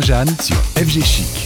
Jeanne sur FG Chic.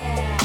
air.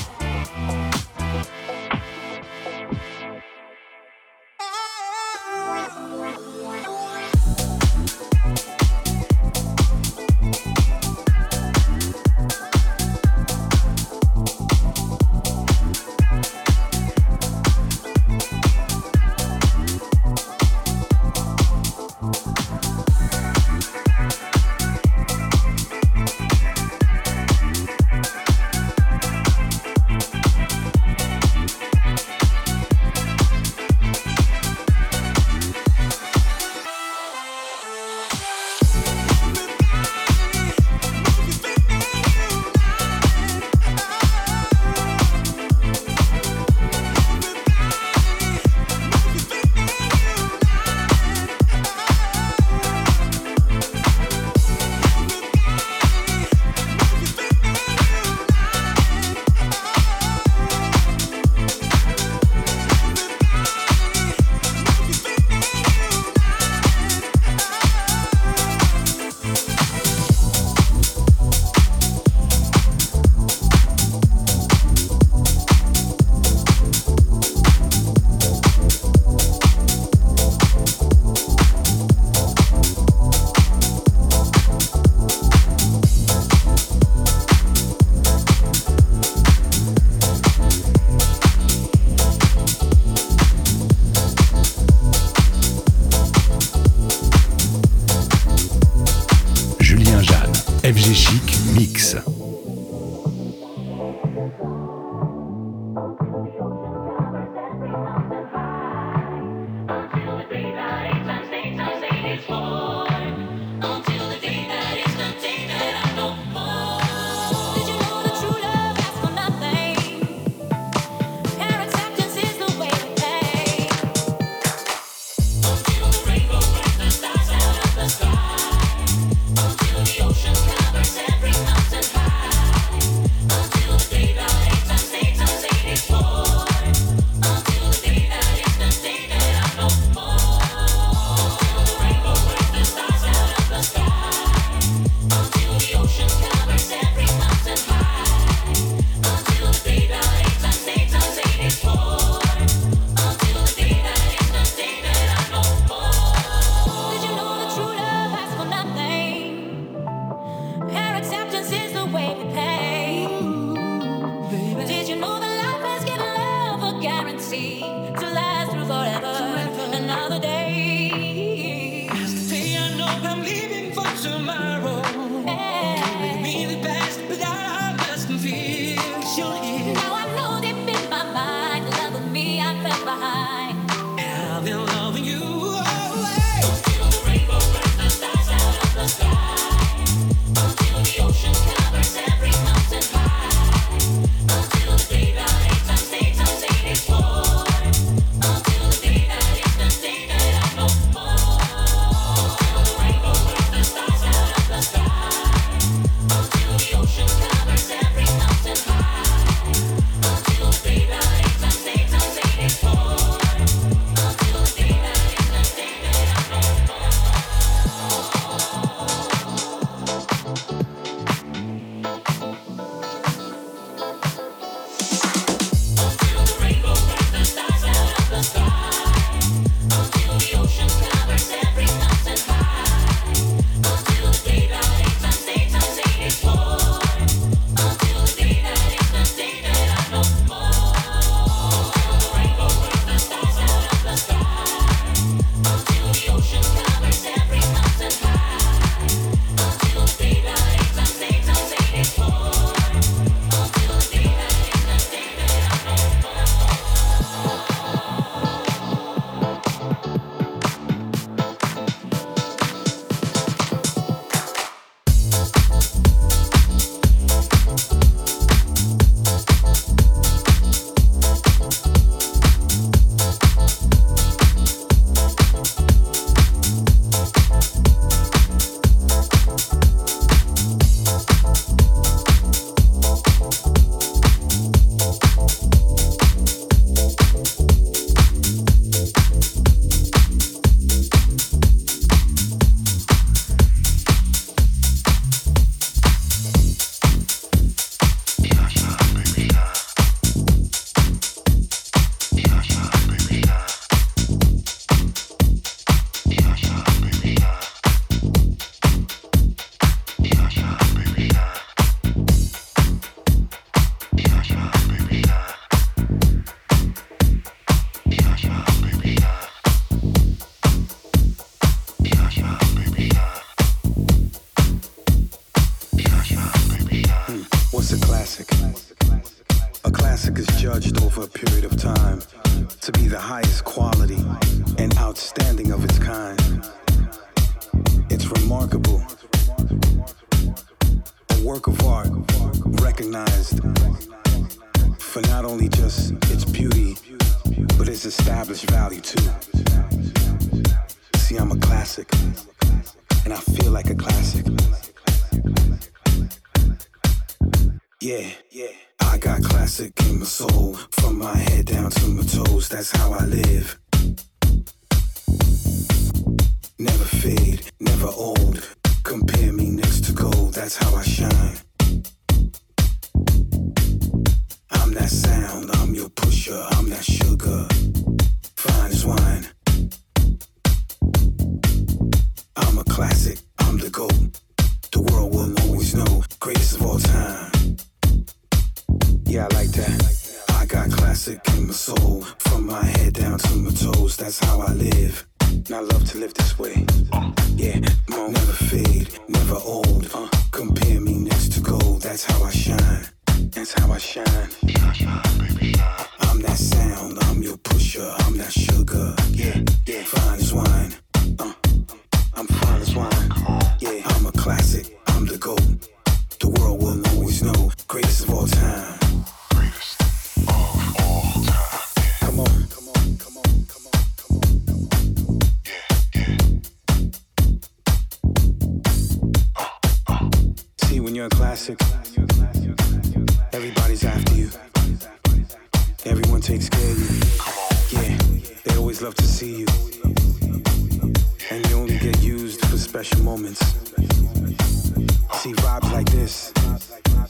established value too.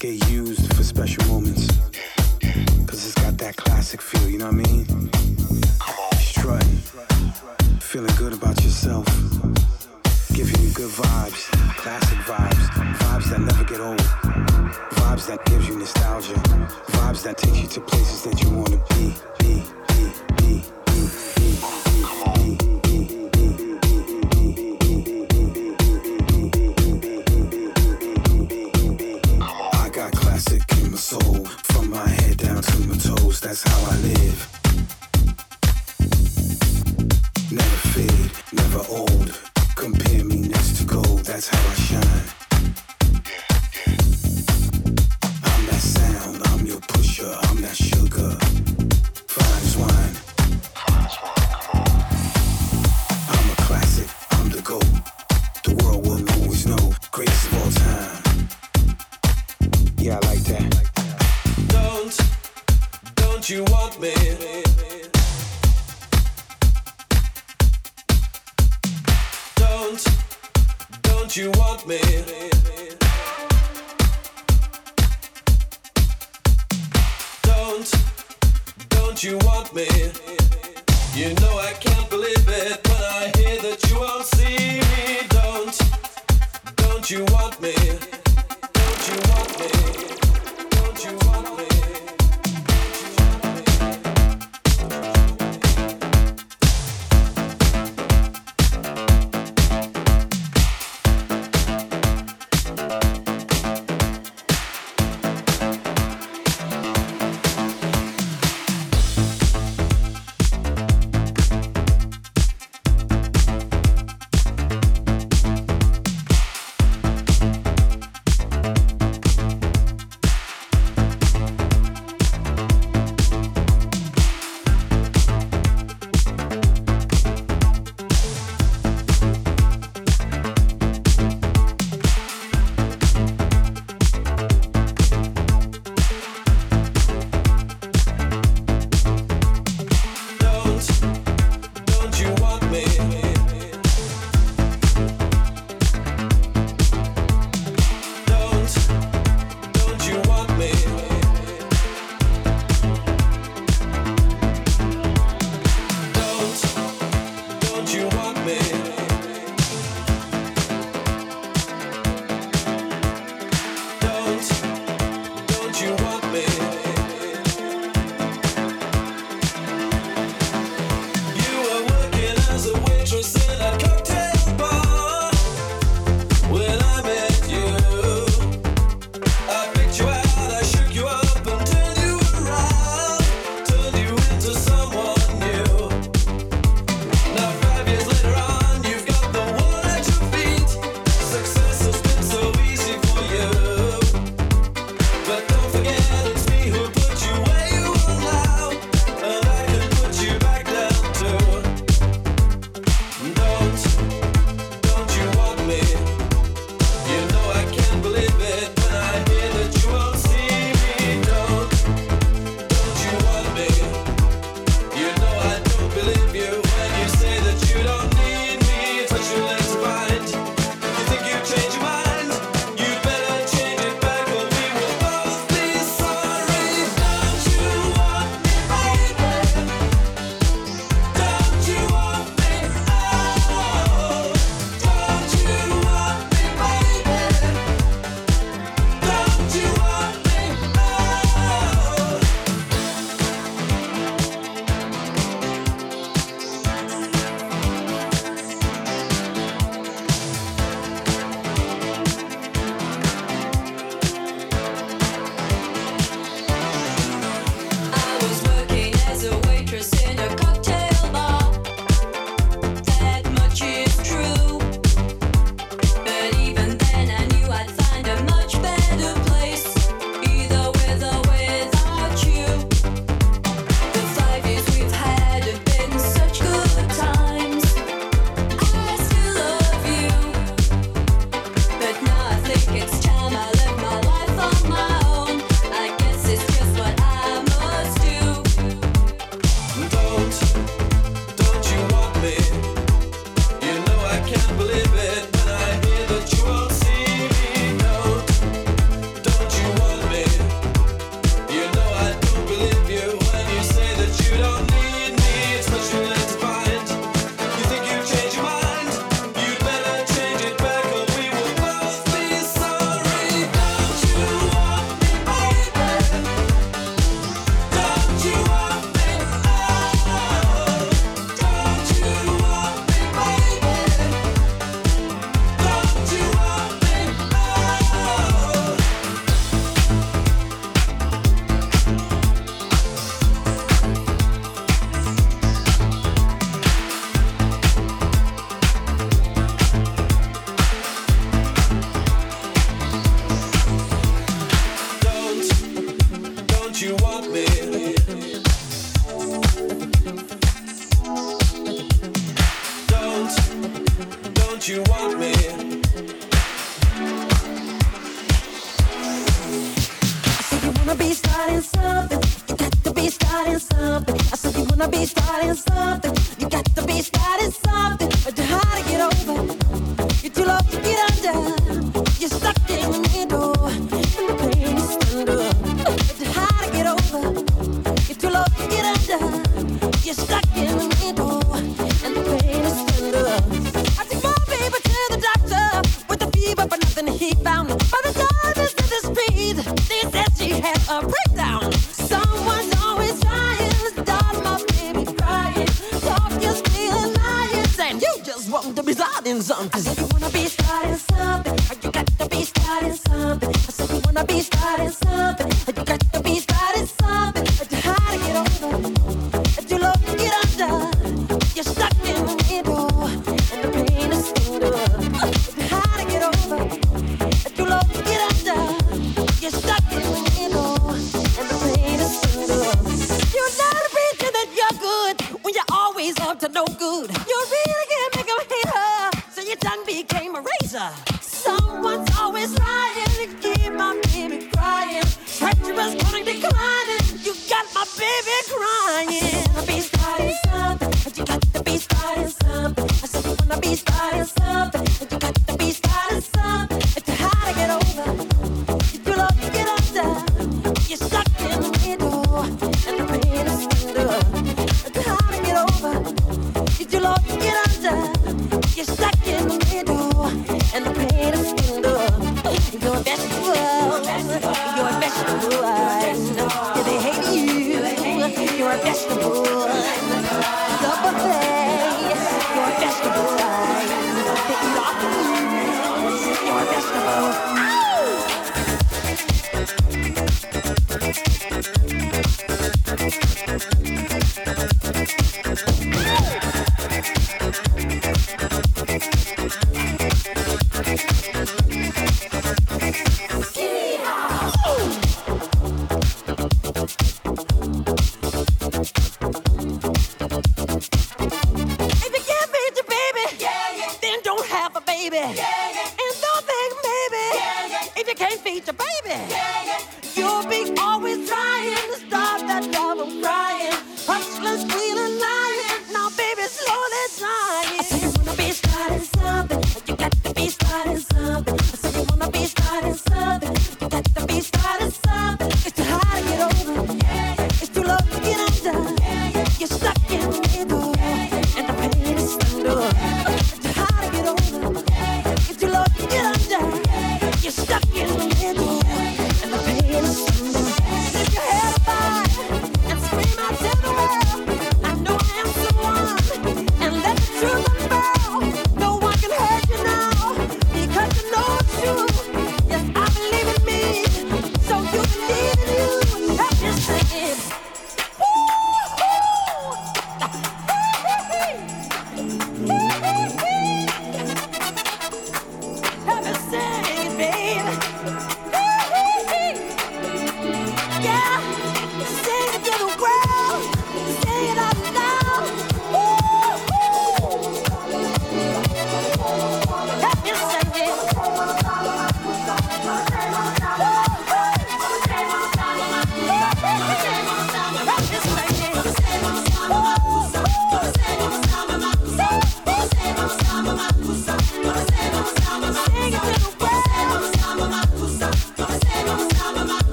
Get used for special moments. Cause it's got that classic feel, you know what I mean? Strutting. Feeling good about yourself. Giving you good vibes, classic vibes, vibes that never get old. Vibes that gives you nostalgia. Vibes that takes you to places that you wanna be. live.